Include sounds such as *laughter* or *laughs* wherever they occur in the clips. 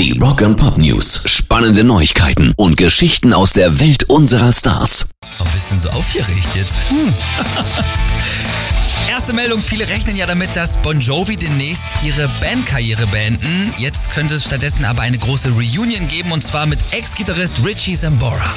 Die Rock and Pop News. Spannende Neuigkeiten und Geschichten aus der Welt unserer Stars. Ein bisschen so aufgeregt jetzt. Hm. *laughs* Erste Meldung, viele rechnen ja damit, dass Bon Jovi demnächst ihre Bandkarriere beenden. Jetzt könnte es stattdessen aber eine große Reunion geben und zwar mit Ex-Gitarrist Richie Sambora.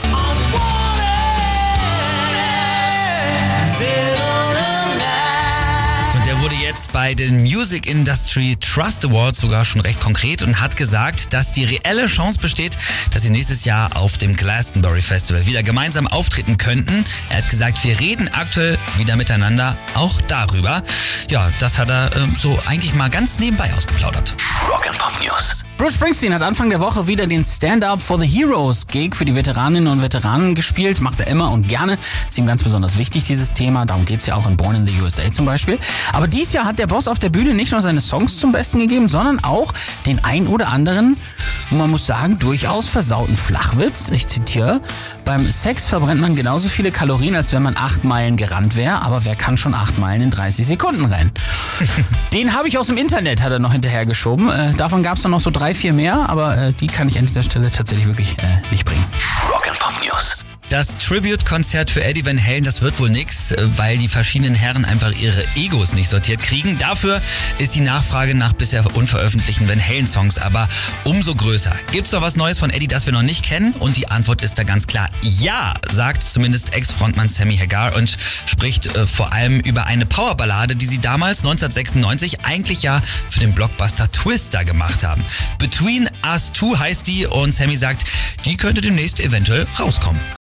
Wurde jetzt bei den Music Industry Trust Awards sogar schon recht konkret und hat gesagt, dass die reelle Chance besteht, dass sie nächstes Jahr auf dem Glastonbury Festival wieder gemeinsam auftreten könnten. Er hat gesagt, wir reden aktuell wieder miteinander, auch darüber. Ja, das hat er äh, so eigentlich mal ganz nebenbei ausgeplaudert. Rock and Pop News. Bruce Springsteen hat Anfang der Woche wieder den Stand-Up for the Heroes Gig für die Veteraninnen und Veteranen gespielt. Macht er immer und gerne. Ist ihm ganz besonders wichtig, dieses Thema. Darum geht es ja auch in Born in the USA zum Beispiel. Aber dieses Jahr hat der Boss auf der Bühne nicht nur seine Songs zum Besten gegeben, sondern auch den ein oder anderen, man muss sagen, durchaus versauten Flachwitz. Ich zitiere, beim Sex verbrennt man genauso viele Kalorien, als wenn man acht Meilen gerannt wäre. Aber wer kann schon acht Meilen in 30 Sekunden rennen? *laughs* den habe ich aus dem Internet, hat er noch hinterhergeschoben. Äh, davon gab es dann noch so drei, vier mehr, aber äh, die kann ich an dieser Stelle tatsächlich wirklich äh, nicht bringen. Das Tribute-Konzert für Eddie Van Halen, das wird wohl nix, weil die verschiedenen Herren einfach ihre Egos nicht sortiert kriegen. Dafür ist die Nachfrage nach bisher unveröffentlichten Van Halen-Songs aber umso größer. Gibt's doch was Neues von Eddie, das wir noch nicht kennen? Und die Antwort ist da ganz klar ja, sagt zumindest Ex-Frontmann Sammy Hagar und spricht äh, vor allem über eine Powerballade, die sie damals 1996 eigentlich ja für den Blockbuster Twister gemacht haben. Between Us Two heißt die und Sammy sagt, die könnte demnächst eventuell rauskommen.